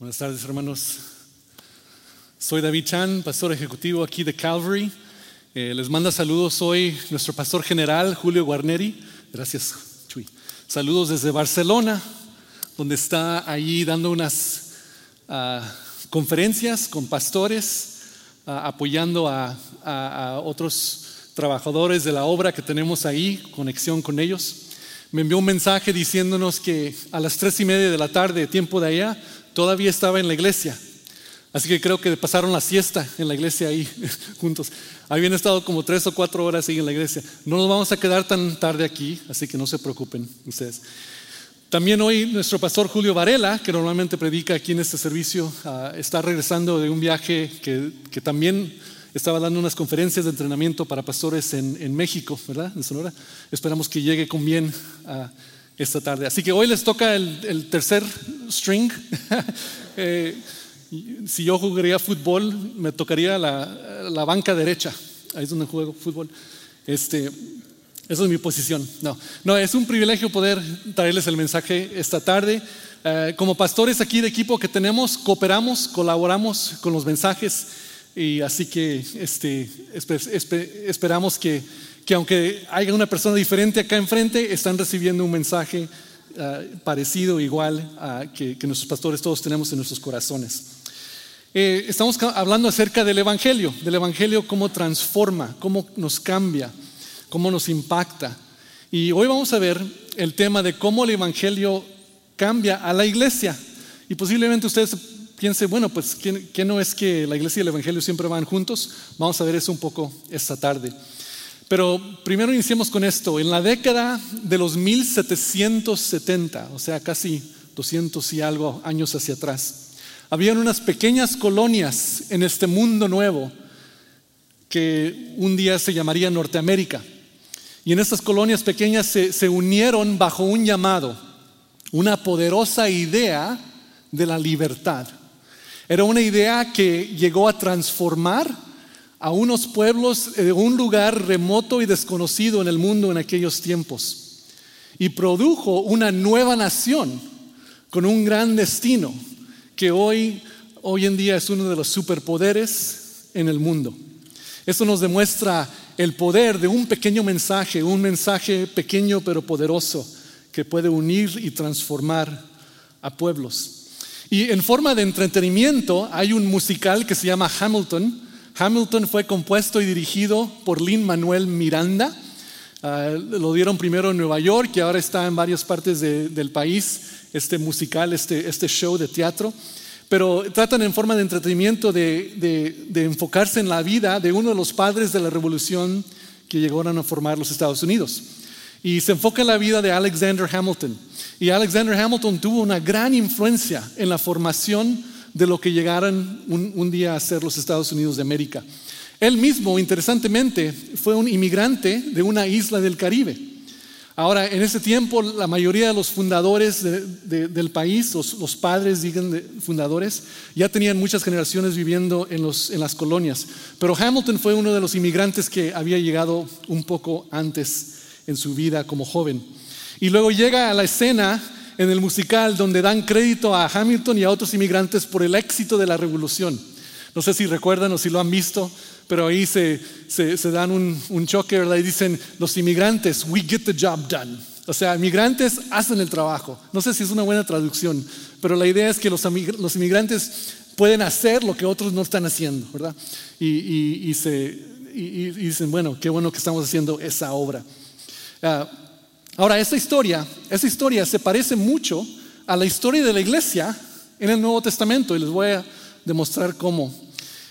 Buenas tardes, hermanos. Soy David Chan, pastor ejecutivo aquí de Calvary. Eh, les manda saludos hoy nuestro pastor general, Julio Guarneri. Gracias, Chuy. Saludos desde Barcelona, donde está allí dando unas uh, conferencias con pastores, uh, apoyando a, a, a otros trabajadores de la obra que tenemos ahí, conexión con ellos. Me envió un mensaje diciéndonos que a las tres y media de la tarde, tiempo de allá, todavía estaba en la iglesia. Así que creo que pasaron la siesta en la iglesia ahí juntos. Habían estado como tres o cuatro horas ahí en la iglesia. No nos vamos a quedar tan tarde aquí, así que no se preocupen ustedes. También hoy nuestro pastor Julio Varela, que normalmente predica aquí en este servicio, uh, está regresando de un viaje que, también estaba dando unas conferencias de entrenamiento para pastores en, en México, ¿verdad? En Sonora. Esperamos que llegue con bien uh, esta tarde. Así que hoy les toca el, tercer string. eh, si yo jugaría fútbol, me tocaría la, la, banca derecha. Ahí es donde juego fútbol. Este, esa es mi posición. No, no, es un privilegio poder traerles el mensaje esta tarde. Eh, como pastores aquí de equipo que tenemos, cooperamos, colaboramos con los mensajes y así que este, esper, esper, esperamos que, que, aunque haya una persona diferente acá enfrente, están recibiendo un mensaje uh, parecido, igual uh, que, que, nuestros pastores todos tenemos en nuestros corazones. Eh, estamos hablando acerca del Evangelio, del Evangelio cómo transforma, cómo nos cambia, cómo nos impacta. Y hoy vamos a ver el tema de cómo el Evangelio cambia a la iglesia. Y posiblemente ustedes piense, bueno, pues ¿qué, no es que la iglesia y el evangelio siempre van juntos? Vamos a ver eso un poco esta tarde. Pero primero iniciemos con esto. En la década de los 1770, o sea, casi 200 y algo años hacia atrás, habían unas pequeñas colonias en este mundo nuevo que un día se llamaría Norteamérica. Y en estas colonias pequeñas se, se unieron bajo un llamado, una poderosa idea de la libertad. Era una idea que llegó a transformar a unos pueblos de un lugar remoto y desconocido en el mundo en aquellos tiempos. Y produjo una nueva nación con un gran destino que hoy, hoy en día es uno de los superpoderes en el mundo. Esto nos demuestra el poder de un pequeño mensaje, un mensaje pequeño pero poderoso que puede unir y transformar a pueblos. Y en forma de entretenimiento hay un musical que se llama Hamilton. Hamilton fue compuesto y dirigido por Lin Manuel Miranda. Uh, lo dieron primero en Nueva York y ahora está en varias partes de, del país, este musical, este, este, show de teatro. Pero tratan en forma de entretenimiento de, de, de enfocarse en la vida de uno de los padres de la revolución que llegaron a formar los Estados Unidos. Y se enfoca en la vida de Alexander Hamilton. Y Alexander Hamilton tuvo una gran influencia en la formación de lo que llegaron un, un, día a ser los Estados Unidos de América. Él mismo, interesantemente, fue un inmigrante de una isla del Caribe. Ahora, en ese tiempo, la mayoría de los fundadores de, de, del país, los, los padres, digan, de, fundadores, ya tenían muchas generaciones viviendo en, los, en las colonias. Pero Hamilton fue uno de los inmigrantes que había llegado un poco antes en su vida como joven. Y luego llega a la escena en el musical donde dan crédito a Hamilton y a otros inmigrantes por el éxito de la revolución. No sé si recuerdan o si lo han visto, pero ahí se, se, se dan un, un choque, ¿verdad? Y dicen, los inmigrantes, we get the job done. O sea, inmigrantes hacen el trabajo. No sé si es una buena traducción, pero la idea es que los, los inmigrantes pueden hacer lo que otros no están haciendo, ¿verdad? Y, y, y se, y, y dicen, bueno, qué bueno que estamos haciendo esa obra. Uh, ahora, esta historia, esta historia se parece mucho a la historia de la iglesia en el Nuevo Testamento y les voy a demostrar cómo.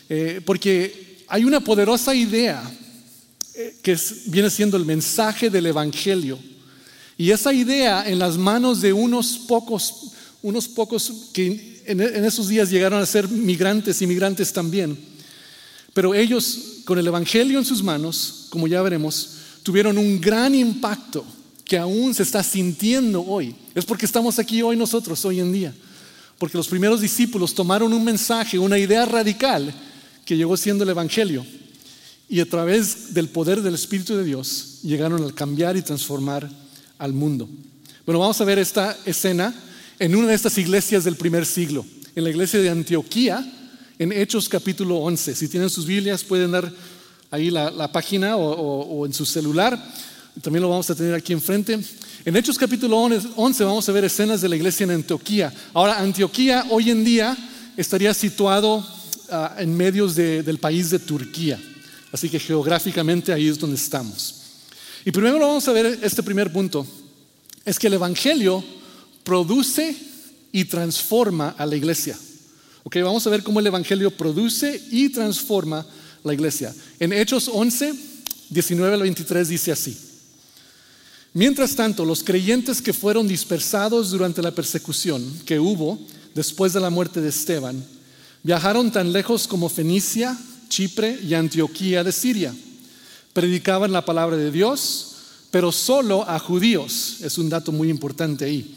Eh, porque hay una poderosa idea eh, que viene siendo el mensaje del Evangelio. Y esa idea en las manos de unos pocos, unos pocos que en, esos días llegaron a ser migrantes, inmigrantes también. Pero ellos, con el Evangelio en sus manos, como ya veremos, tuvieron un gran impacto que aún se está sintiendo hoy. Es porque estamos aquí hoy nosotros, hoy en día. Porque los primeros discípulos tomaron un mensaje, una idea radical que llegó siendo el Evangelio. Y a través del poder del Espíritu de Dios llegaron a cambiar y transformar al mundo. Bueno, vamos a ver esta escena en una de estas iglesias del primer siglo. en la iglesia de Antioquía, en Hechos capítulo 11. Si tienen sus Biblias, pueden dar ahí la, página o, en su celular. También lo vamos a tener aquí enfrente. En Hechos capítulo 11 vamos a ver escenas de la iglesia en Antioquía. Ahora, Antioquía hoy en día estaría situado ah, en medios del país de Turquía. Así que geográficamente ahí es donde estamos. Y primero vamos a ver este primer punto. Es que el Evangelio produce y transforma a la iglesia. Ok, vamos a ver cómo el Evangelio produce y transforma la iglesia. En Hechos 11, 19 al 23 dice así. Mientras tanto, los creyentes que fueron dispersados durante la persecución que hubo después de la muerte de Esteban, viajaron tan lejos como Fenicia, Chipre y Antioquía de Siria. Predicaban la palabra de Dios, pero solo a judíos. Es un dato muy importante ahí.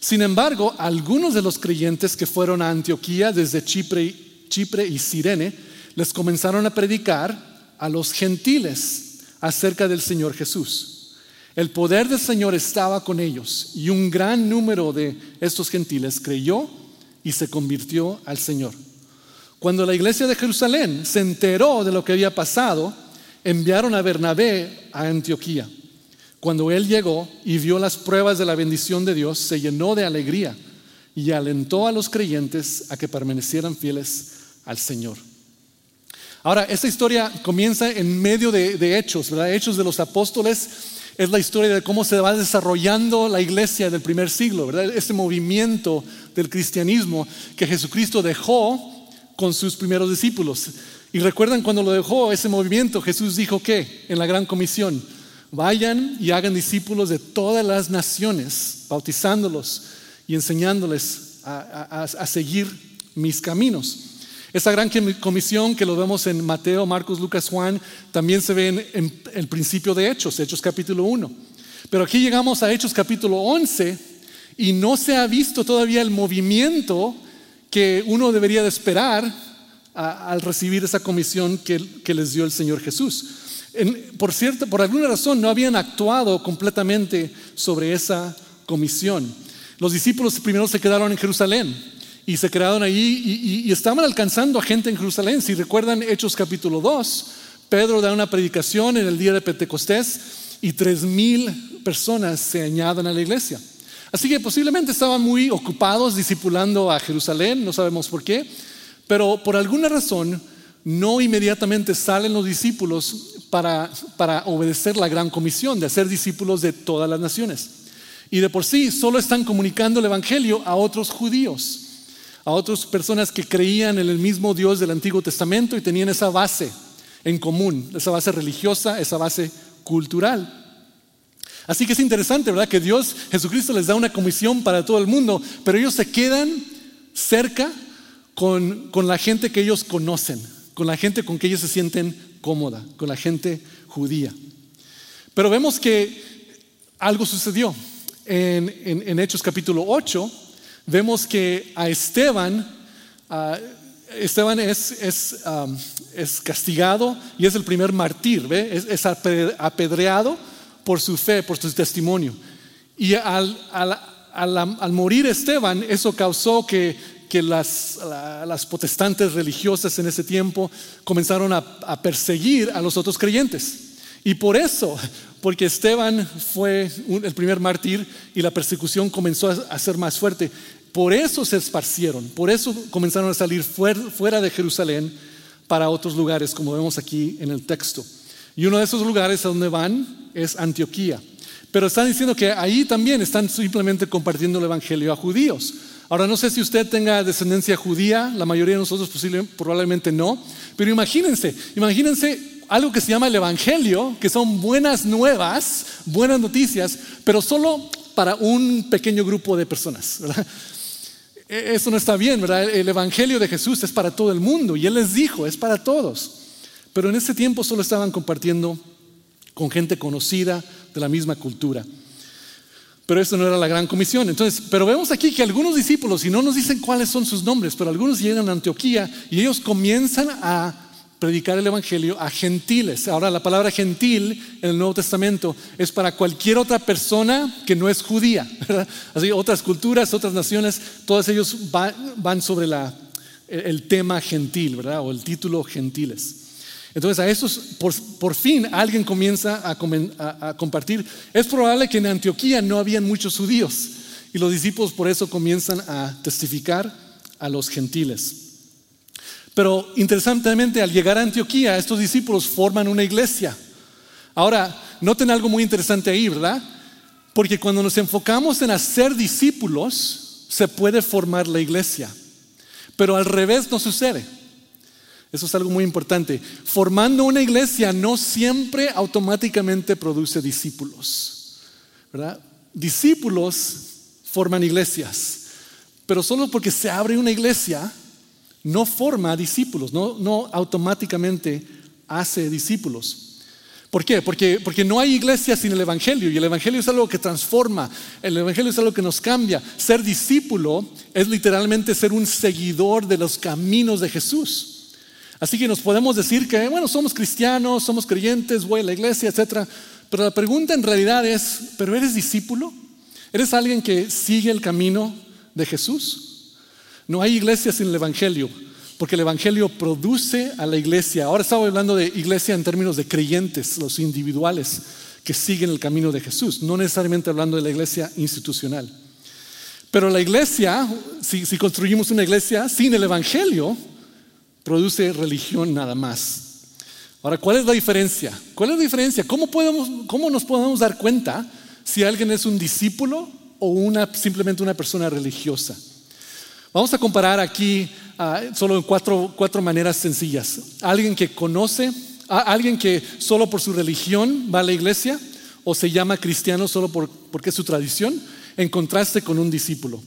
Sin embargo, algunos de los creyentes que fueron a Antioquía desde Chipre, y Sirene les comenzaron a predicar a los gentiles acerca del Señor Jesús. El poder del Señor estaba con ellos y un gran número de estos gentiles creyó y se convirtió al Señor. Cuando la iglesia de Jerusalén se enteró de lo que había pasado, enviaron a Bernabé a Antioquía. Cuando él llegó y vio las pruebas de la bendición de Dios, se llenó de alegría y alentó a los creyentes a que permanecieran fieles al Señor. Ahora, esta historia comienza en medio de, hechos, ¿verdad? Hechos de los apóstoles es la historia de cómo se va desarrollando la iglesia del primer siglo, ¿verdad? Este movimiento del cristianismo que Jesucristo dejó con sus primeros discípulos. Y recuerdan cuando lo dejó ese movimiento, Jesús dijo que en la gran comisión, vayan y hagan discípulos de todas las naciones, bautizándolos y enseñándoles a seguir mis caminos. Esa gran comisión que lo vemos en Mateo, Marcos, Lucas, Juan, también se ve en, el principio de Hechos, Hechos capítulo 1. Pero aquí llegamos a Hechos capítulo 11 y no se ha visto todavía el movimiento que uno debería de esperar al recibir esa comisión que, les dio el Señor Jesús. por cierto, por alguna razón no habían actuado completamente sobre esa comisión. Los discípulos primero se quedaron en Jerusalén y se quedaron ahí y, estaban alcanzando a gente en Jerusalén. Si recuerdan Hechos capítulo 2, Pedro da una predicación en el día de Pentecostés y tres mil personas se añaden a la iglesia. Así que posiblemente estaban muy ocupados discipulando a Jerusalén, no sabemos por qué, pero por alguna razón no inmediatamente salen los discípulos para, para obedecer la gran comisión de hacer discípulos de todas las naciones. Y de por sí solo están comunicando el Evangelio a otros judíos a otras personas que creían en el mismo Dios del Antiguo Testamento y tenían esa base en común, esa base religiosa, esa base cultural. Así que es interesante, ¿verdad? Que Dios, Jesucristo les da una comisión para todo el mundo, pero ellos se quedan cerca con, con la gente que ellos conocen, con la gente con que ellos se sienten cómoda, con la gente judía. Pero vemos que algo sucedió. En, en, en Hechos capítulo 8, vemos que a Esteban, Esteban es, es, castigado y es el primer mártir, Es, apedreado por su fe, por su testimonio. Y al, morir Esteban, eso causó que, que las, las, protestantes religiosas en ese tiempo comenzaron a, a perseguir a los otros creyentes. Y por eso, porque Esteban fue el primer mártir y la persecución comenzó a ser más fuerte, por eso se esparcieron, por eso comenzaron a salir fuera de Jerusalén para otros lugares, como vemos aquí en el texto. Y uno de esos lugares a donde van es Antioquía. Pero están diciendo que ahí también están simplemente compartiendo el Evangelio a judíos. Ahora no sé si usted tenga descendencia judía, la mayoría de nosotros probablemente no, pero imagínense, imagínense algo que se llama el Evangelio, que son buenas nuevas, buenas noticias, pero solo para un pequeño grupo de personas. ¿verdad? E-, eso no está bien, ¿verdad? El Evangelio de Jesús es para todo el mundo y Él les dijo, es para todos. Pero en ese tiempo solo estaban compartiendo con gente conocida de la misma cultura. Pero eso no era la gran comisión. Entonces, pero vemos aquí que algunos discípulos, y no nos dicen cuáles son sus nombres, pero algunos llegan a Antioquía y ellos comienzan a predicar el Evangelio a gentiles. Ahora, la palabra gentil en el Nuevo Testamento es para cualquier otra persona que no es judía. Así, otras culturas, otras naciones, todos ellos van sobre el tema gentil, ¿verdad? O el título gentiles. Entonces, a esos, por, fin, alguien comienza a, a compartir. Es probable que en Antioquía no habían muchos judíos y los discípulos por eso comienzan a testificar a los gentiles. Pero interesantemente, al llegar a Antioquía, estos discípulos forman una iglesia. Ahora, noten algo muy interesante ahí, ¿verdad? Porque cuando nos enfocamos en hacer discípulos, se puede formar la iglesia. Pero al revés no sucede. Eso es algo muy importante. Formando una iglesia no siempre automáticamente produce discípulos. ¿verdad? Discípulos forman iglesias. Pero solo porque se abre una iglesia, no forma discípulos, no, automáticamente hace discípulos. ¿Por qué? Porque, porque no hay iglesia sin el Evangelio y el Evangelio es algo que transforma, el Evangelio es algo que nos cambia. Ser discípulo es literalmente ser un seguidor de los caminos de Jesús. Así que nos podemos decir que, bueno, somos cristianos, somos creyentes, voy a la iglesia, etc. Pero la pregunta en realidad es, ¿pero eres discípulo? ¿Eres alguien que sigue el camino de Jesús? No hay iglesia sin el Evangelio, porque el Evangelio produce a la iglesia. Ahora estamos hablando de iglesia en términos de creyentes, los individuales que siguen el camino de Jesús, no necesariamente hablando de la iglesia institucional. Pero la iglesia, si, construimos una iglesia sin el Evangelio, produce religión nada más. Ahora, ¿cuál es la diferencia? ¿Cuál es la diferencia? ¿Cómo, podemos, cómo nos podemos dar cuenta si alguien es un discípulo o una, simplemente una persona religiosa? Vamos a comparar aquí ah, solo en cuatro, maneras sencillas. Alguien que conoce, alguien que solo por su religión va a la iglesia o se llama cristiano solo por, porque es su tradición, en contraste con un discípulo.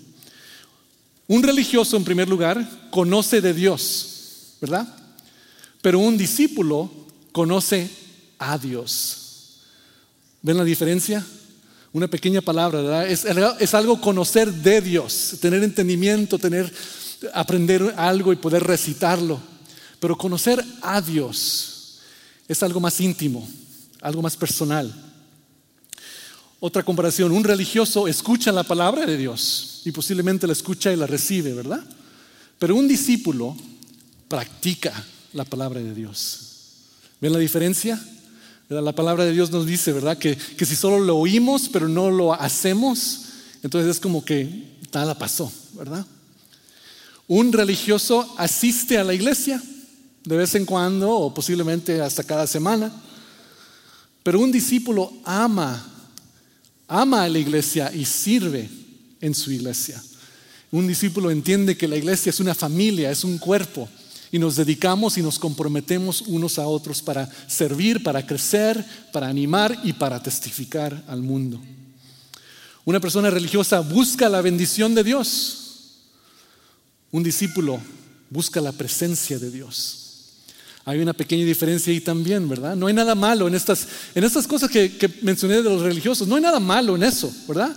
Un religioso, en primer lugar, conoce de Dios, ¿verdad? Pero un discípulo conoce a Dios. ¿Ven la diferencia? Una pequeña palabra, ¿verdad? Es, algo conocer de Dios, tener entendimiento, tener, aprender algo y poder recitarlo. Pero conocer a Dios es algo más íntimo, algo más personal. Otra comparación, un religioso escucha la palabra de Dios y posiblemente la escucha y la recibe, ¿verdad? Pero un discípulo practica la palabra de Dios. ¿Ven la diferencia? La palabra de Dios nos dice, ¿verdad? Que, si solo lo oímos pero no lo hacemos, entonces es como que nada pasó, ¿verdad? Un religioso asiste a la iglesia de vez en cuando o posiblemente hasta cada semana, pero un discípulo ama, ama a la iglesia y sirve en su iglesia. Un discípulo entiende que la iglesia es una familia, es un cuerpo y nos dedicamos y nos comprometemos unos a otros para servir, para crecer, para animar y para testificar al mundo. Una persona religiosa busca la bendición de Dios. Un discípulo busca la presencia de Dios. Hay una pequeña diferencia ahí también, ¿verdad? No hay nada malo en estas, en estas cosas que, mencioné de los religiosos, no hay nada malo en eso, ¿verdad?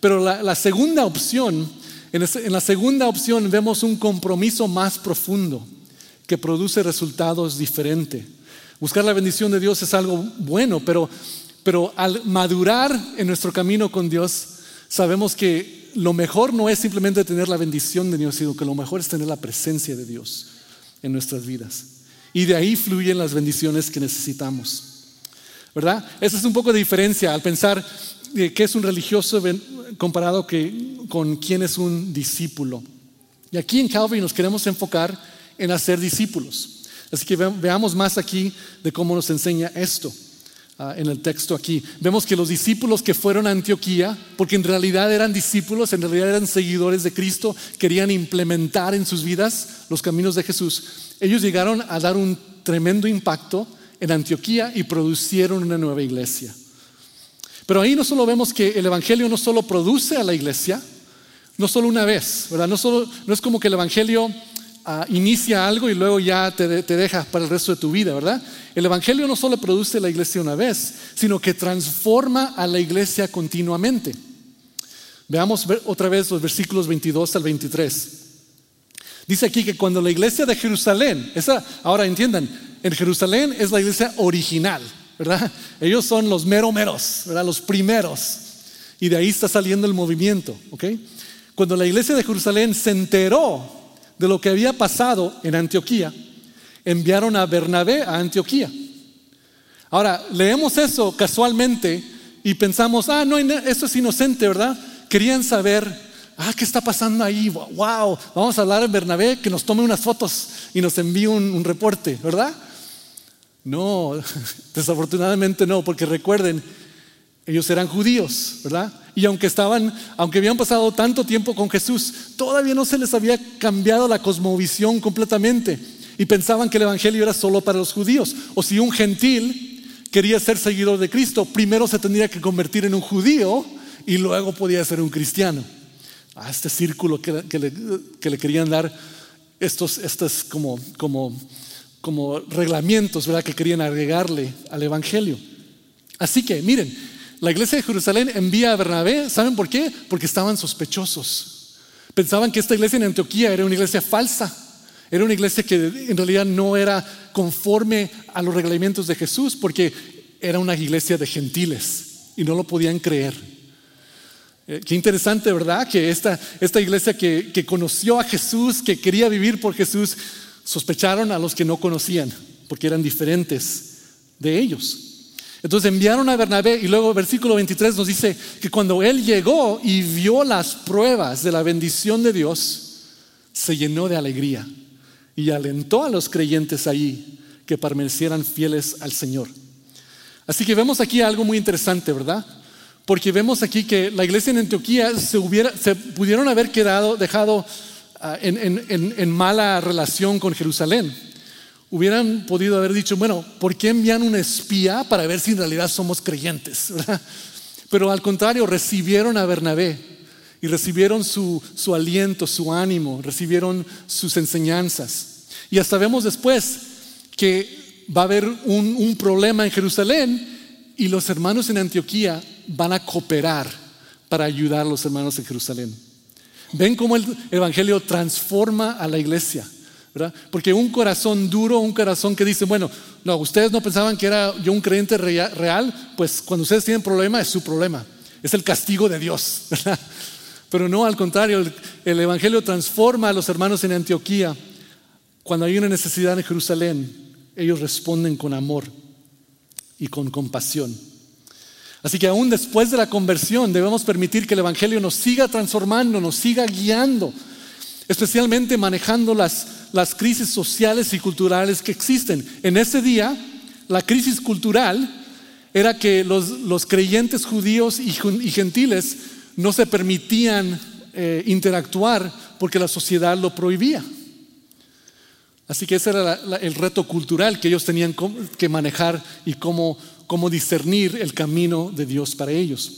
Pero la, segunda opción, en la segunda opción vemos un compromiso más profundo que produce resultados diferentes. Buscar la bendición de Dios es algo bueno, pero, pero al madurar en nuestro camino con Dios, sabemos que lo mejor no es simplemente tener la bendición de Dios, sino que lo mejor es tener la presencia de Dios en nuestras vidas. Y de ahí fluyen las bendiciones que necesitamos. ¿Verdad? Esa es un poco de diferencia al pensar qué es un religioso comparado que, con quién es un discípulo. Y aquí en Calvary nos queremos enfocar en hacer discípulos. Así que veamos más aquí de cómo nos enseña esto ah, en el texto aquí. Vemos que los discípulos que fueron a Antioquía, porque en realidad eran discípulos, en realidad eran seguidores de Cristo, querían implementar en sus vidas los caminos de Jesús. Ellos llegaron a dar un tremendo impacto en Antioquía y producieron una nueva iglesia. Pero ahí no solo vemos que el Evangelio no solo produce a la iglesia, no solo una vez, ¿verdad? No, solo, no es como que el Evangelio Inicia algo y luego ya te, te deja para el resto de tu vida, ¿verdad? El Evangelio no solo produce la iglesia una vez, sino que transforma a la iglesia continuamente. Veamos otra vez los versículos 22 al 23. Dice aquí que cuando la iglesia de Jerusalén, esa, ahora entiendan, en Jerusalén es la iglesia original, ¿verdad? Ellos son los mero meros, ¿verdad? Los primeros. Y de ahí está saliendo el movimiento, ¿ok? Cuando la iglesia de Jerusalén se enteró de lo que había pasado en Antioquía, enviaron a Bernabé a Antioquía. Ahora, leemos eso casualmente y pensamos, ah, no, eso es inocente, ¿verdad? Querían saber, ah, ¿qué está pasando ahí? Wow, vamos a hablar en Bernabé, que nos tome unas fotos y nos envíe un reporte, ¿verdad? No, desafortunadamente no, porque recuerden, ellos eran judíos, ¿verdad? Y aunque estaban, aunque habían pasado tanto tiempo con Jesús, todavía no se les había cambiado la cosmovisión completamente y pensaban que el evangelio era solo para los judíos. O si un gentil quería ser seguidor de Cristo, primero se tendría que convertir en un judío y luego podía ser un cristiano. A este círculo que, le, querían dar estos, estos como, como, como reglamentos, ¿verdad? Que querían agregarle al evangelio. Así que, miren, la iglesia de Jerusalén envía a Bernabé, ¿saben por qué? Porque estaban sospechosos. Pensaban que esta iglesia en Antioquía era una iglesia falsa, era una iglesia que en realidad no era conforme a los reglamentos de Jesús, porque era una iglesia de gentiles y no lo podían creer. Eh, qué interesante, ¿verdad? Que esta, esta iglesia que, que conoció a Jesús, que quería vivir por Jesús, sospecharon a los que no conocían, porque eran diferentes de ellos. Entonces enviaron a Bernabé y luego versículo 23 nos dice que cuando él llegó y vio las pruebas de la bendición de Dios, se llenó de alegría y alentó a los creyentes allí que permanecieran fieles al Señor. Así que vemos aquí algo muy interesante, ¿verdad? Porque vemos aquí que la iglesia en Antioquía se, hubiera, se pudieron haber quedado, dejado ah, en mala relación con Jerusalén hubieran podido haber dicho, bueno, ¿por qué envían un espía para ver si en realidad somos creyentes? Pero al contrario, recibieron a Bernabé y recibieron su, aliento, su ánimo, recibieron sus enseñanzas. Y hasta vemos después que va a haber un, un problema en Jerusalén y los hermanos en Antioquía van a cooperar para ayudar a los hermanos en Jerusalén. Ven cómo el Evangelio transforma a la iglesia. Porque un corazón duro, un corazón que dice, bueno, no, ustedes no pensaban que era yo un creyente real, pues cuando ustedes tienen problema es su problema, es el castigo de Dios, Pero no, al contrario, el, el Evangelio transforma a los hermanos en Antioquía. Cuando hay una necesidad en Jerusalén, ellos responden con amor y con compasión. Así que aún después de la conversión debemos permitir que el Evangelio nos siga transformando, nos siga guiando, especialmente manejando las las crisis sociales y culturales que existen. En ese día, la crisis cultural era que los, creyentes judíos y, gentiles no se permitían eh, interactuar porque la sociedad lo prohibía. Así que ese era el reto cultural que ellos tenían que manejar y cómo, cómo discernir el camino de Dios para ellos.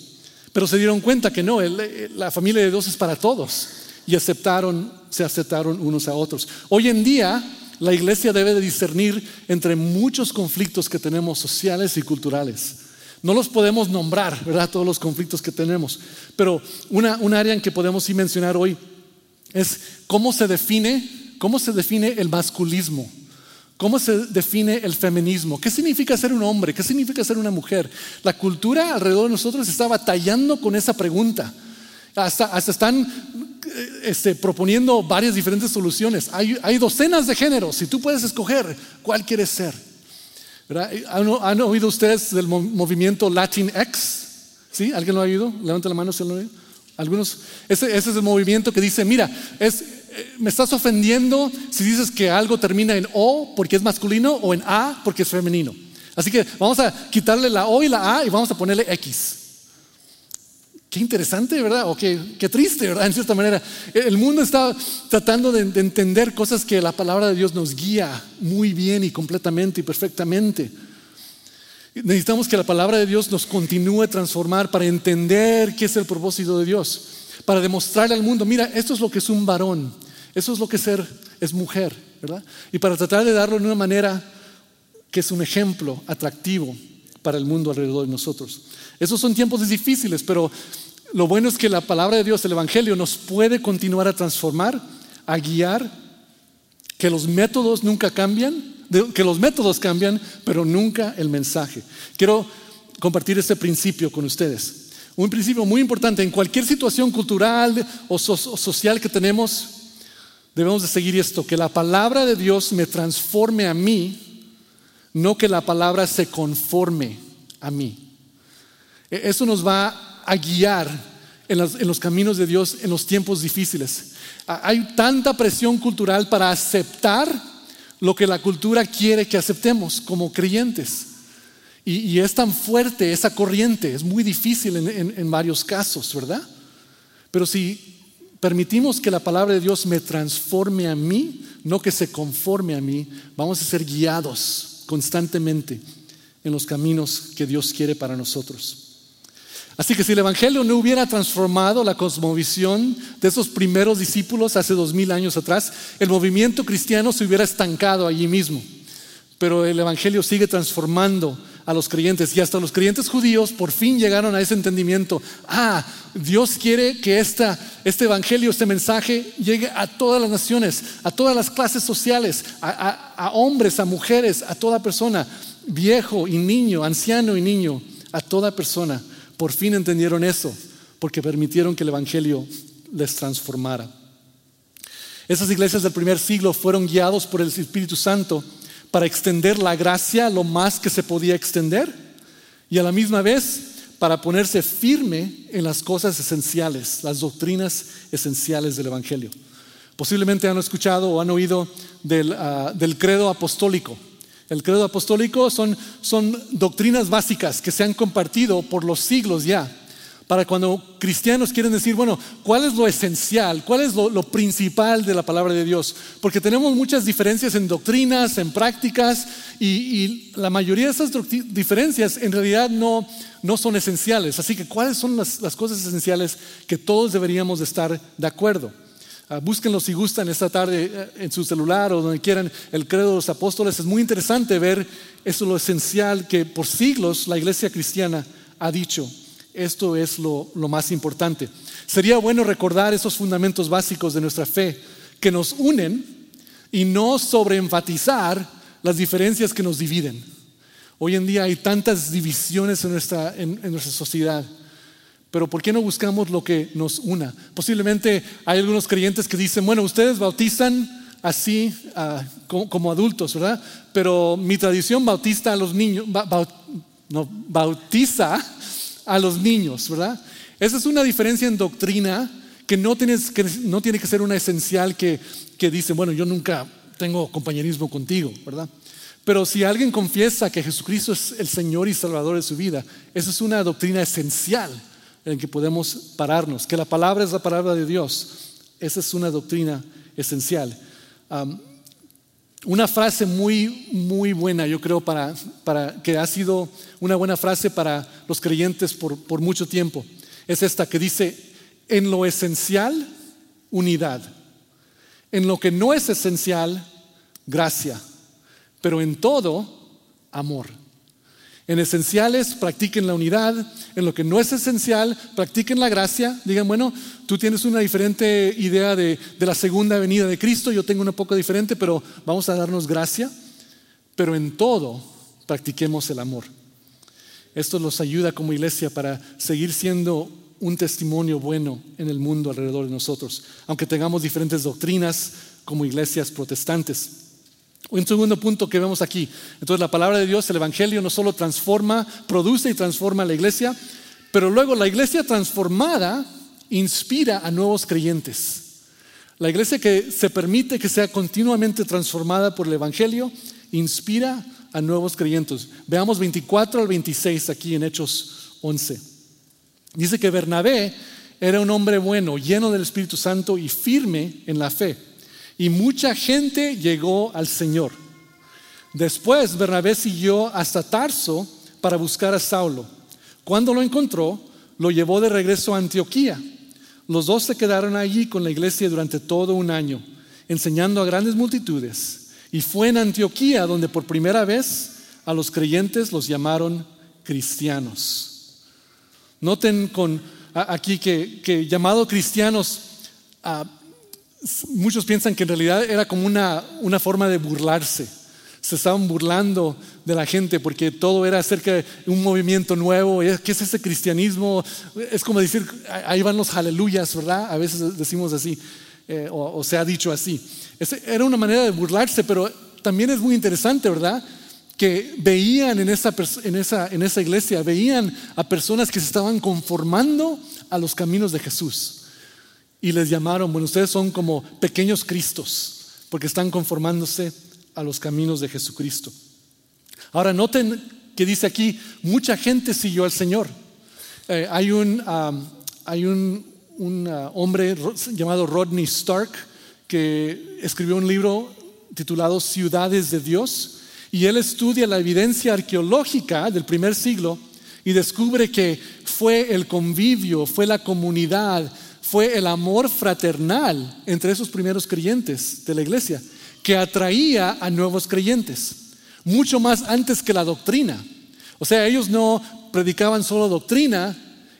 Pero se dieron cuenta que no, la familia de Dios es para todos y aceptaron, se aceptaron unos a otros. Hoy en día la iglesia debe de discernir entre muchos conflictos que tenemos sociales y culturales. No los podemos nombrar, ¿verdad? Todos los conflictos que tenemos. Pero una, un área en que podemos sí mencionar hoy es cómo se define, cómo se define el masculismo. ¿Cómo se define el feminismo? ¿Qué significa ser un hombre? ¿Qué significa ser una mujer? La cultura alrededor de nosotros está batallando con esa pregunta. Hasta, hasta están este, proponiendo varias diferentes soluciones. Hay, docenas de géneros. Si tú puedes escoger cuál quieres ser. ¿Han, oído ustedes del movimiento Latinx? ¿Sí? ¿Alguien lo ha oído? Levanta la mano si lo ha oído. Algunos, ese, es el movimiento que dice, mira, es, eh, me estás ofendiendo si dices que algo termina en O porque es masculino o en A porque es femenino. Así que vamos a quitarle la O y la A y vamos a ponerle X. Qué interesante, ¿verdad? O qué, triste, ¿verdad? En cierta manera. El mundo está tratando de, entender cosas que la palabra de Dios nos guía muy bien y completamente y perfectamente. Necesitamos que la palabra de Dios nos continúe a transformar para entender qué es el propósito de Dios, para demostrarle al mundo, mira, esto es lo que es un varón, eso es lo que ser es mujer, ¿verdad? Y para tratar de darlo de una manera que es un ejemplo atractivo para el mundo alrededor de nosotros. Esos son tiempos difíciles, pero lo bueno es que la palabra de Dios, el Evangelio, nos puede continuar a transformar, a guiar, que los métodos nunca cambian, que los métodos cambian, pero nunca el mensaje. Quiero compartir este principio con ustedes. Un principio muy importante en cualquier situación cultural o, social que tenemos, debemos de seguir esto, que la palabra de Dios me transforme a mí, no que la palabra se conforme a mí. E, eso nos va a guiar en los, caminos de Dios en los tiempos difíciles. Hay tanta presión cultural para aceptar lo que la cultura quiere que aceptemos como creyentes. Y, es tan fuerte esa corriente, es muy difícil en, varios casos, ¿verdad? Pero si permitimos que la palabra de Dios me transforme a mí, no que se conforme a mí, vamos a ser guiados constantemente en los caminos que Dios quiere para nosotros. Así que si el Evangelio no hubiera transformado la cosmovisión de esos primeros discípulos hace dos mil años atrás, el movimiento cristiano se hubiera estancado allí mismo. Pero el Evangelio sigue transformando a los creyentes y hasta los creyentes judíos por fin llegaron a ese entendimiento. Ah, Dios quiere que esta, este evangelio, este mensaje llegue a todas las naciones, a todas las clases sociales, a, hombres, a mujeres, a toda persona, viejo y niño, anciano y niño, a toda persona. Por fin entendieron eso, porque permitieron que el evangelio les transformara. Esas iglesias del primer siglo fueron guiados por el Espíritu Santo para extender la gracia lo más que se podía extender y a la misma vez para ponerse firme en las cosas esenciales, las doctrinas esenciales del Evangelio. Posiblemente han escuchado o han oído del, ah, credo apostólico. El credo apostólico son, son doctrinas básicas que se han compartido por los siglos ya para cuando cristianos quieren decir, bueno, ¿cuál es lo esencial? ¿Cuál es lo, principal de la palabra de Dios? Porque tenemos muchas diferencias en doctrinas, en prácticas, y, la mayoría de esas diferencias en realidad no, no son esenciales. Así que, ¿cuáles son las, cosas esenciales que todos deberíamos de estar de acuerdo? Uh, búsquenlo si gustan esta tarde eh, en su celular o donde quieran el credo de los apóstoles. Es muy interesante ver eso lo esencial que por siglos la iglesia cristiana ha dicho esto es lo, más importante. Sería bueno recordar esos fundamentos básicos de nuestra fe que nos unen y no sobreenfatizar las diferencias que nos dividen. Hoy en día hay tantas divisiones en nuestra, en, nuestra sociedad. Pero ¿por qué no buscamos lo que nos una? Posiblemente hay algunos creyentes que dicen, bueno, ustedes bautizan así ah, como, adultos, ¿verdad? Pero mi tradición bautiza a los niños, no, bautiza a los niños, ¿verdad? Esa es una diferencia en doctrina que no, tienes, que no tiene que ser una esencial que, que dice, bueno, yo nunca tengo compañerismo contigo, ¿verdad? Pero si alguien confiesa que Jesucristo es el Señor y Salvador de su vida, esa es una doctrina esencial en que podemos pararnos, que la palabra es la palabra de Dios. Esa es una doctrina esencial. Una frase muy, muy buena, yo creo, para, para, que ha sido una buena frase para los creyentes por, por mucho tiempo, es esta que dice, en lo esencial, unidad. En lo que no es esencial, gracia. Pero en todo, amor. En esenciales, practiquen la unidad. En lo que no es esencial, practiquen la gracia. Digan, bueno, tú tienes una diferente idea de, la segunda venida de Cristo, yo tengo una poco diferente, pero vamos a darnos gracia. Pero en todo, practiquemos el amor. Esto nos ayuda como iglesia para seguir siendo un testimonio bueno en el mundo alrededor de nosotros, aunque tengamos diferentes doctrinas como iglesias protestantes. Un segundo punto que vemos aquí. Entonces la palabra de Dios, el Evangelio, no solo transforma, produce y transforma la iglesia, pero luego la iglesia transformada inspira a nuevos creyentes. La iglesia que se permite que sea continuamente transformada por el Evangelio, inspira a nuevos creyentes. Veamos 24 al 26 aquí en Hechos 11. Dice que Bernabé era un hombre bueno, lleno del Espíritu Santo y firme en la fe y mucha gente llegó al Señor. Después Bernabé siguió hasta Tarso para buscar a Saulo. Cuando lo encontró, lo llevó de regreso a Antioquía. Los dos se quedaron allí con la iglesia durante todo un año, enseñando a grandes multitudes. Y fue en Antioquía donde por primera vez a los creyentes los llamaron cristianos. Noten con, aquí que, que llamado cristianos muchos piensan que en realidad era como una, forma de burlarse. se estaban burlando de la gente porque todo era acerca de un movimiento nuevo. ¿Qué es ese cristianismo? Es como decir, ahí van los aleluyas, ¿verdad? A veces decimos así, eh, o, se ha dicho así. era una manera de burlarse, pero también es muy interesante, ¿verdad? Que veían en esa, en, esa, en esa iglesia, veían a personas que se estaban conformando a los caminos de Jesús. Y les llamaron, bueno, ustedes son como pequeños Cristos, porque están conformándose a los caminos de Jesucristo. Ahora noten que dice aquí, mucha gente siguió al Señor. Eh, hay un, hay un, un uh, hombre llamado Rodney Stark que escribió un libro titulado Ciudades de Dios y él estudia la evidencia arqueológica del primer siglo y descubre que fue el convivio, fue la comunidad, fue el amor fraternal entre esos primeros creyentes de la iglesia que atraía a nuevos creyentes, mucho más antes que la doctrina. O sea, ellos no predicaban solo doctrina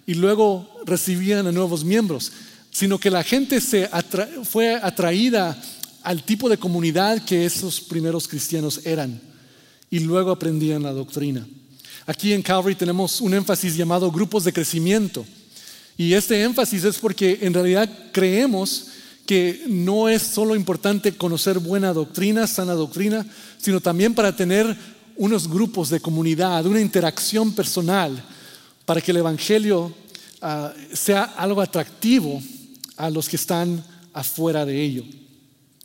y luego recibían a nuevos miembros, sino que la gente fue atraída al tipo de comunidad que esos primeros cristianos eran y luego aprendían la doctrina. Aquí en Calvary tenemos un énfasis llamado grupos de crecimiento. Y este énfasis es porque en realidad creemos que no es solo importante conocer buena doctrina, sana doctrina, sino también para tener unos grupos de comunidad, una interacción personal, para que el Evangelio ah, sea algo atractivo a los que están afuera de ello.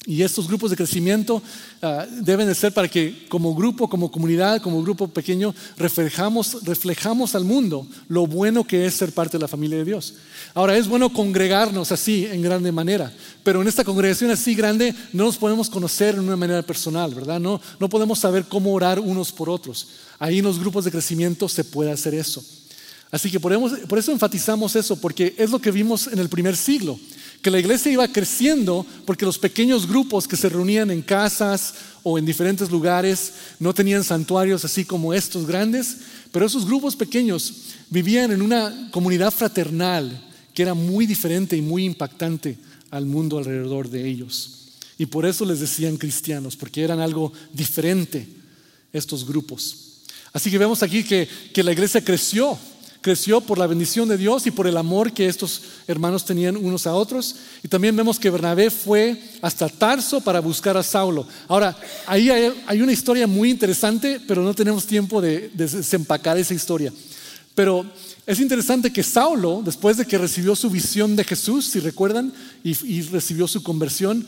Y estos grupos de crecimiento ah, deben de ser para que como grupo, como comunidad, como grupo pequeño, reflejamos, al mundo lo bueno que es ser parte de la familia de Dios. Ahora, es bueno congregarnos así en grande manera, pero en esta congregación así grande no nos podemos conocer en una manera personal, ¿verdad? No, no podemos saber cómo orar unos por otros. Ahí en los grupos de crecimiento se puede hacer eso. Así que por eso enfatizamos eso, porque es lo que vimos en el primer siglo que la iglesia iba creciendo porque los pequeños grupos que se reunían en casas o en diferentes lugares no tenían santuarios así como estos grandes, pero esos grupos pequeños vivían en una comunidad fraternal que era muy diferente y muy impactante al mundo alrededor de ellos. Y por eso les decían cristianos, porque eran algo diferente estos grupos. Así que vemos aquí que, que la iglesia creció creció por la bendición de Dios y por el amor que estos hermanos tenían unos a otros. Y también vemos que Bernabé fue hasta Tarso para buscar a Saulo. Ahora, ahí hay, una historia muy interesante, pero no tenemos tiempo de, desempacar esa historia. Pero es interesante que Saulo, después de que recibió su visión de Jesús, si recuerdan, y, y recibió su conversión,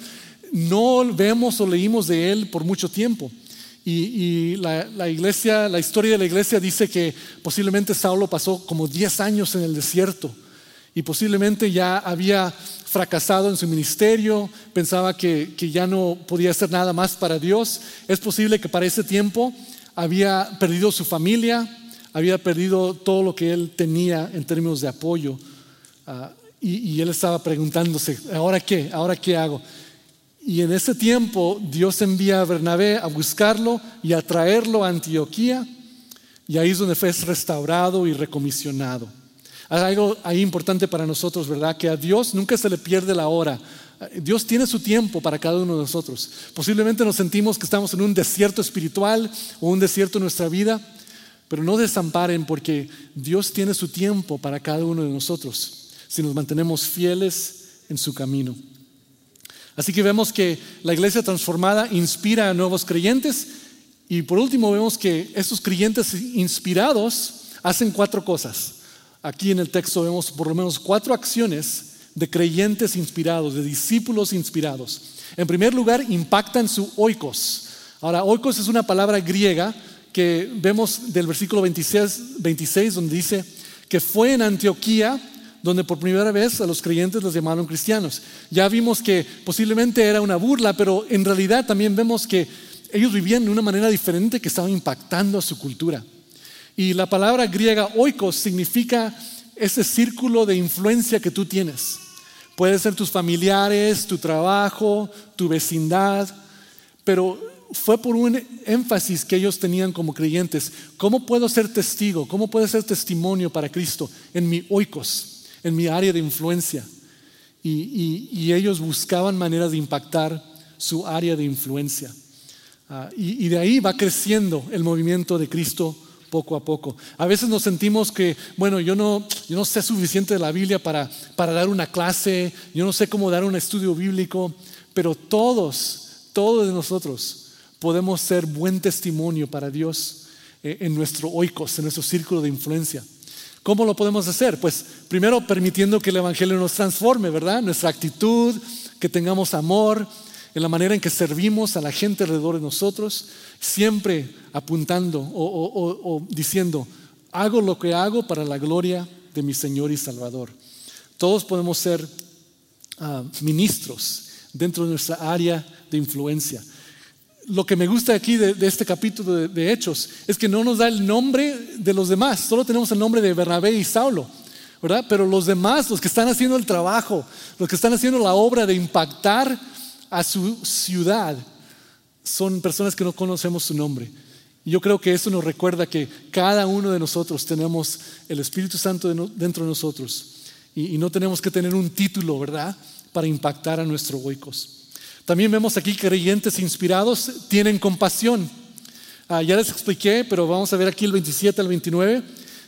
no vemos o leímos de él por mucho tiempo. Y, la, iglesia, la historia de la iglesia dice que posiblemente Saulo pasó como 10 años en el desierto y posiblemente ya había fracasado en su ministerio, pensaba que, que ya no podía hacer nada más para Dios. Es posible que para ese tiempo había perdido su familia, había perdido todo lo que él tenía en términos de apoyo. Ah, y, y él estaba preguntándose, ¿ahora qué? ¿Ahora qué hago? Y en ese tiempo Dios envía a Bernabé a buscarlo y a traerlo a Antioquía. Y ahí es donde fue restaurado y recomisionado. Hay algo ahí importante para nosotros, ¿verdad? Que a Dios nunca se le pierde la hora. Dios tiene su tiempo para cada uno de nosotros. Posiblemente nos sentimos que estamos en un desierto espiritual o un desierto en nuestra vida, pero no desamparen porque Dios tiene su tiempo para cada uno de nosotros si nos mantenemos fieles en su camino. Así que vemos que la iglesia transformada inspira a nuevos creyentes y por último vemos que estos creyentes inspirados hacen cuatro cosas. Aquí en el texto vemos por lo menos cuatro acciones de creyentes inspirados, de discípulos inspirados. En primer lugar, impactan su oikos. Ahora, oikos es una palabra griega que vemos del versículo 26, 26 donde dice que fue en Antioquía donde por primera vez a los creyentes los llamaron cristianos. Ya vimos que posiblemente era una burla, pero en realidad también vemos que ellos vivían de una manera diferente que estaba impactando a su cultura. Y la palabra griega oikos significa ese círculo de influencia que tú tienes. Puede ser tus familiares, tu trabajo, tu vecindad, pero fue por un énfasis que ellos tenían como creyentes. ¿Cómo puedo ser testigo? ¿Cómo puedo ser testimonio para Cristo en mi oikos? En mi área de influencia. Y, ellos buscaban maneras de impactar su área de influencia. Ah, y, de ahí va creciendo el movimiento de Cristo poco a poco. A veces nos sentimos que, bueno, yo no, yo no sé suficiente de la Biblia para, para dar una clase, yo no sé cómo dar un estudio bíblico, pero todos, todos nosotros podemos ser buen testimonio para Dios eh, en nuestro oikos, en nuestro círculo de influencia. ¿Cómo lo podemos hacer? Pues primero permitiendo que el Evangelio nos transforme, ¿verdad? Nuestra actitud, que tengamos amor, en la manera en que servimos a la gente alrededor de nosotros, siempre apuntando o, diciendo, hago lo que hago para la gloria de mi Señor y Salvador. Todos podemos ser ah, ministros dentro de nuestra área de influencia. Lo que me gusta aquí de, este capítulo de, Hechos es que no nos da el nombre de los demás, solo tenemos el nombre de Bernabé y Saulo, ¿verdad? Pero los demás, los que están haciendo el trabajo, los que están haciendo la obra de impactar a su ciudad son personas que no conocemos su nombre. Y yo creo que eso nos recuerda que cada uno de nosotros tenemos el Espíritu Santo dentro de nosotros y, no tenemos que tener un título, ¿verdad?, para impactar a nuestros huecos. También vemos aquí que creyentes inspirados tienen compasión. Ah, ya les expliqué, pero vamos a ver aquí el 27 al 29.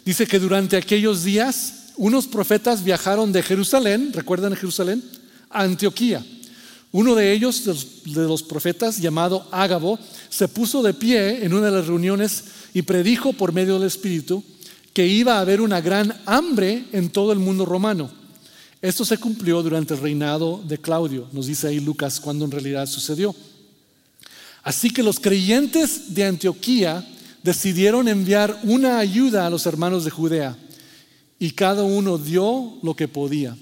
Dice que durante aquellos días unos profetas viajaron de Jerusalén, ¿recuerdan Jerusalén? A Antioquía uno de ellos, de los profetas, llamado Ágabo, se puso de pie en una de las reuniones y predijo por medio del Espíritu que iba a haber una gran hambre en todo el mundo romano. Esto se cumplió durante el reinado de Claudio, nos dice ahí Lucas, cuando en realidad sucedió. Así que los creyentes de Antioquía decidieron enviar una ayuda a los hermanos de Judea y cada uno dio lo que podía.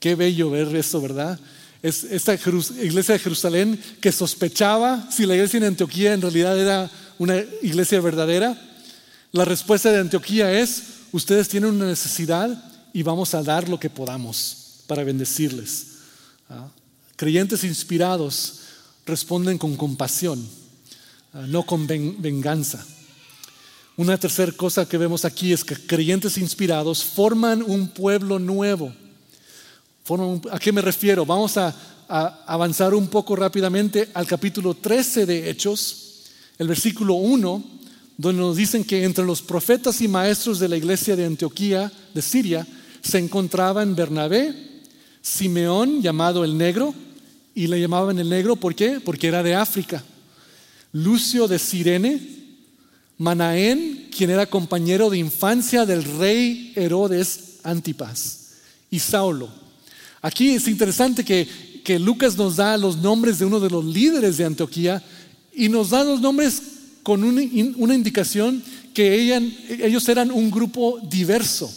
Qué bello ver eso, ¿verdad? es esta iglesia de Jerusalén que sospechaba si la iglesia en Antioquía en realidad era una iglesia verdadera. La respuesta de Antioquía es, ustedes tienen una necesidad y vamos a dar lo que podamos para bendecirles. ¿Ah? Creyentes inspirados responden con compasión, ¿ah? no con venganza. Una tercera cosa que vemos aquí es que creyentes inspirados forman un pueblo nuevo. ¿A qué me refiero? Vamos a, avanzar un poco rápidamente al capítulo 13 de Hechos, el versículo 1, donde nos dicen que entre los profetas y maestros de la iglesia de Antioquía, de Siria, se encontraban Bernabé, Simeón, llamado el Negro, y le llamaban el Negro, ¿por qué? Porque era de África. Lucio de Sirene, Manaén, quien era compañero de infancia del rey Herodes Antipas, y Saulo, Aquí es interesante que, Lucas nos da los nombres de uno de los líderes de Antioquía y nos da los nombres con una, indicación que ellos eran un grupo diverso.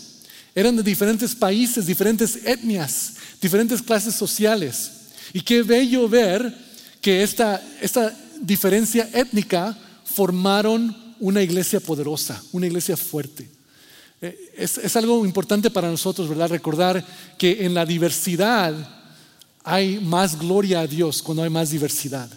Eran de diferentes países, diferentes etnias, diferentes clases sociales. Y qué bello ver que esta, esta diferencia étnica formaron una iglesia poderosa, una iglesia fuerte. Eh, es, algo importante para nosotros, ¿verdad? Recordar que en la diversidad hay más gloria a Dios cuando hay más diversidad.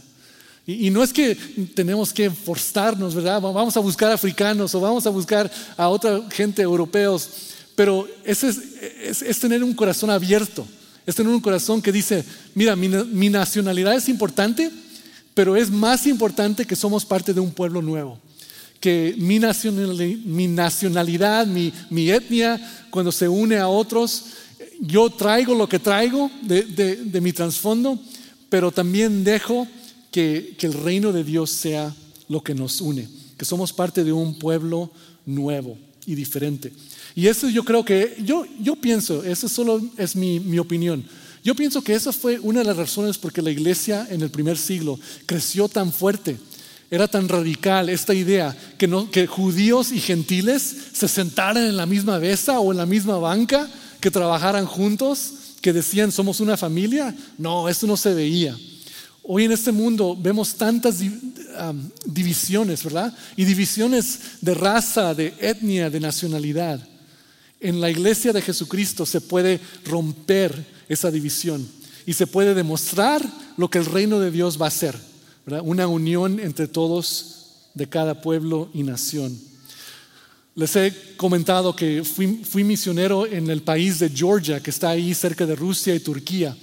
Y, no es que tenemos que forzarnos, ¿verdad? Vamos a buscar africanos o vamos a buscar a otra gente europeos, pero es, es, tener un corazón abierto, es tener un corazón que dice, mira, mi nacionalidad es importante, pero es más importante que somos parte de un pueblo nuevo que mi nacionalidad, mi, etnia, cuando se une a otros, yo traigo lo que traigo de, mi trasfondo, pero también dejo que, el reino de Dios sea lo que nos une, que somos parte de un pueblo nuevo y diferente. Y eso yo creo que, yo, yo pienso, eso solo es mi, mi opinión, yo pienso que esa fue una de las razones por que la iglesia en el primer siglo creció tan fuerte era tan radical esta idea que, no, que judíos y gentiles se sentaran en la misma mesa o en la misma banca, que trabajaran juntos, que decían somos una familia. No, eso no se veía. Hoy en este mundo vemos tantas divisiones, ¿verdad? Y divisiones de raza, de etnia, de nacionalidad. En la iglesia de Jesucristo se puede romper esa división y se puede demostrar lo que el reino de Dios va a hacer una unión entre todos de cada pueblo y nación. Les he comentado que fui, misionero en el país de Georgia, que está ahí cerca de Rusia y Turquía.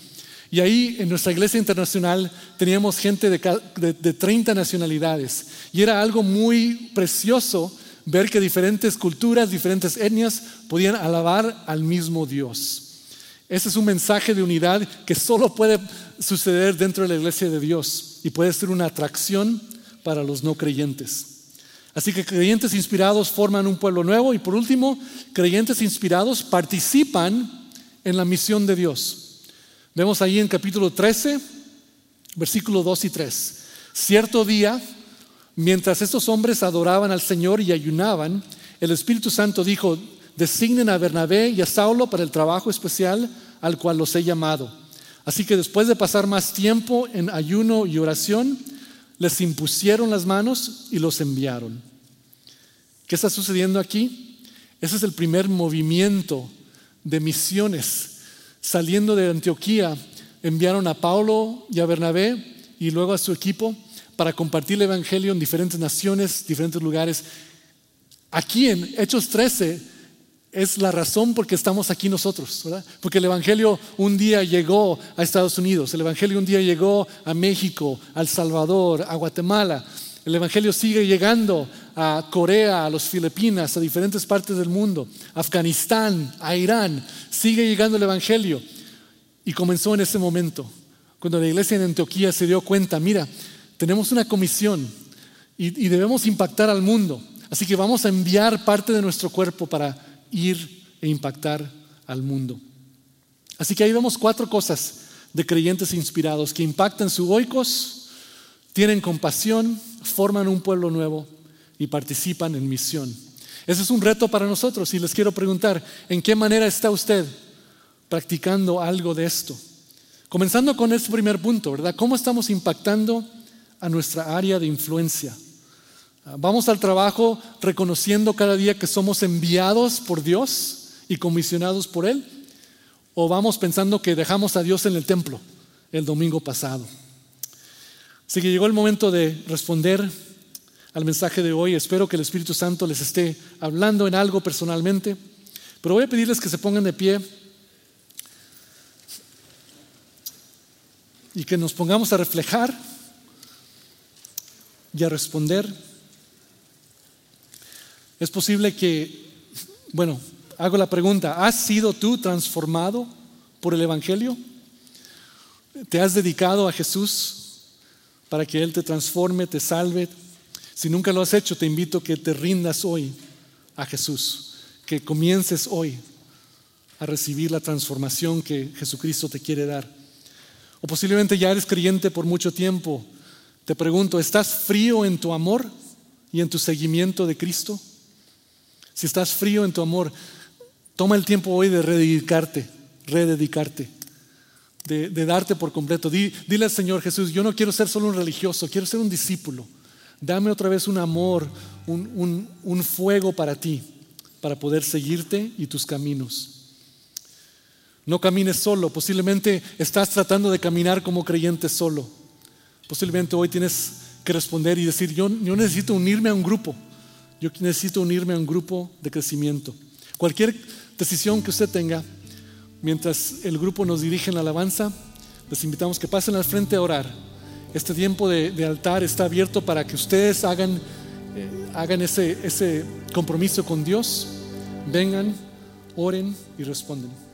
Y ahí en nuestra iglesia internacional teníamos gente de, de, 30 nacionalidades. Y era algo muy precioso ver que diferentes culturas, diferentes etnias podían alabar al mismo Dios. Ese es un mensaje de unidad que solo puede suceder dentro de la iglesia de Dios y puede ser una atracción para los no creyentes. Así que creyentes inspirados forman un pueblo nuevo y por último, creyentes inspirados participan en la misión de Dios. Vemos ahí en capítulo 13, versículos 2 y 3. Cierto día, mientras estos hombres adoraban al Señor y ayunaban, el Espíritu Santo dijo, designen a Bernabé y a Saulo para el trabajo especial al cual los he llamado. Así que después de pasar más tiempo en ayuno y oración, les impusieron las manos y los enviaron. ¿Qué está sucediendo aquí? Ese es el primer movimiento de misiones saliendo de Antioquía, enviaron a Pablo y a Bernabé y luego a su equipo para compartir el Evangelio en diferentes naciones, diferentes lugares. Aquí en Hechos 13 es la razón por qué estamos aquí nosotros, ¿verdad? Porque el Evangelio un día llegó a Estados Unidos, el Evangelio un día llegó a México, a El Salvador, a Guatemala. El Evangelio sigue llegando a Corea, a las Filipinas, a diferentes partes del mundo, Afganistán, a Irán. Sigue llegando el Evangelio. Y comenzó en ese momento, cuando la iglesia en Antioquía se dio cuenta, mira, tenemos una comisión y, debemos impactar al mundo. Así que vamos a enviar parte de nuestro cuerpo para ir e impactar al mundo. Así que ahí vemos cuatro cosas de creyentes inspirados que impactan su oikos, tienen compasión, forman un pueblo nuevo y participan en misión. Ese es un reto para nosotros y les quiero preguntar, ¿en qué manera está usted practicando algo de esto? Comenzando con este primer punto, ¿verdad? ¿Cómo estamos impactando a nuestra área de influencia? Vamos al trabajo reconociendo cada día que somos enviados por Dios y comisionados por Él. ¿O vamos pensando que dejamos a Dios en el templo el domingo pasado? Así que llegó el momento de responder al mensaje de hoy. Espero que el Espíritu Santo les esté hablando en algo personalmente. Pero voy a pedirles que se pongan de pie y que nos pongamos a reflejar y a responder. Es posible que, bueno, hago la pregunta, ¿has sido tú transformado por el Evangelio? ¿Te has dedicado a Jesús? para que Él te transforme, te salve. Si nunca lo has hecho, te invito a que te rindas hoy a Jesús, que comiences hoy a recibir la transformación que Jesucristo te quiere dar. O posiblemente ya eres creyente por mucho tiempo. Te pregunto, ¿estás frío en tu amor y en tu seguimiento de Cristo? Si estás frío en tu amor, toma el tiempo hoy de rededicarte, rededicarte de, darte por completo. dile al Señor Jesús, yo no quiero ser solo un religioso, quiero ser un discípulo. Dame otra vez un amor, un, un fuego para ti, para poder seguirte y tus caminos. No camines solo, posiblemente estás tratando de caminar como creyente solo. Posiblemente hoy tienes que responder y decir, yo, yo necesito unirme a un grupo, yo necesito unirme a un grupo de crecimiento. Cualquier decisión que usted tenga, Mientras el grupo nos dirige en la alabanza, les invitamos que pasen al frente a orar. Este tiempo de, altar está abierto para que ustedes hagan, eh, hagan ese, ese compromiso con Dios, vengan, oren y responden.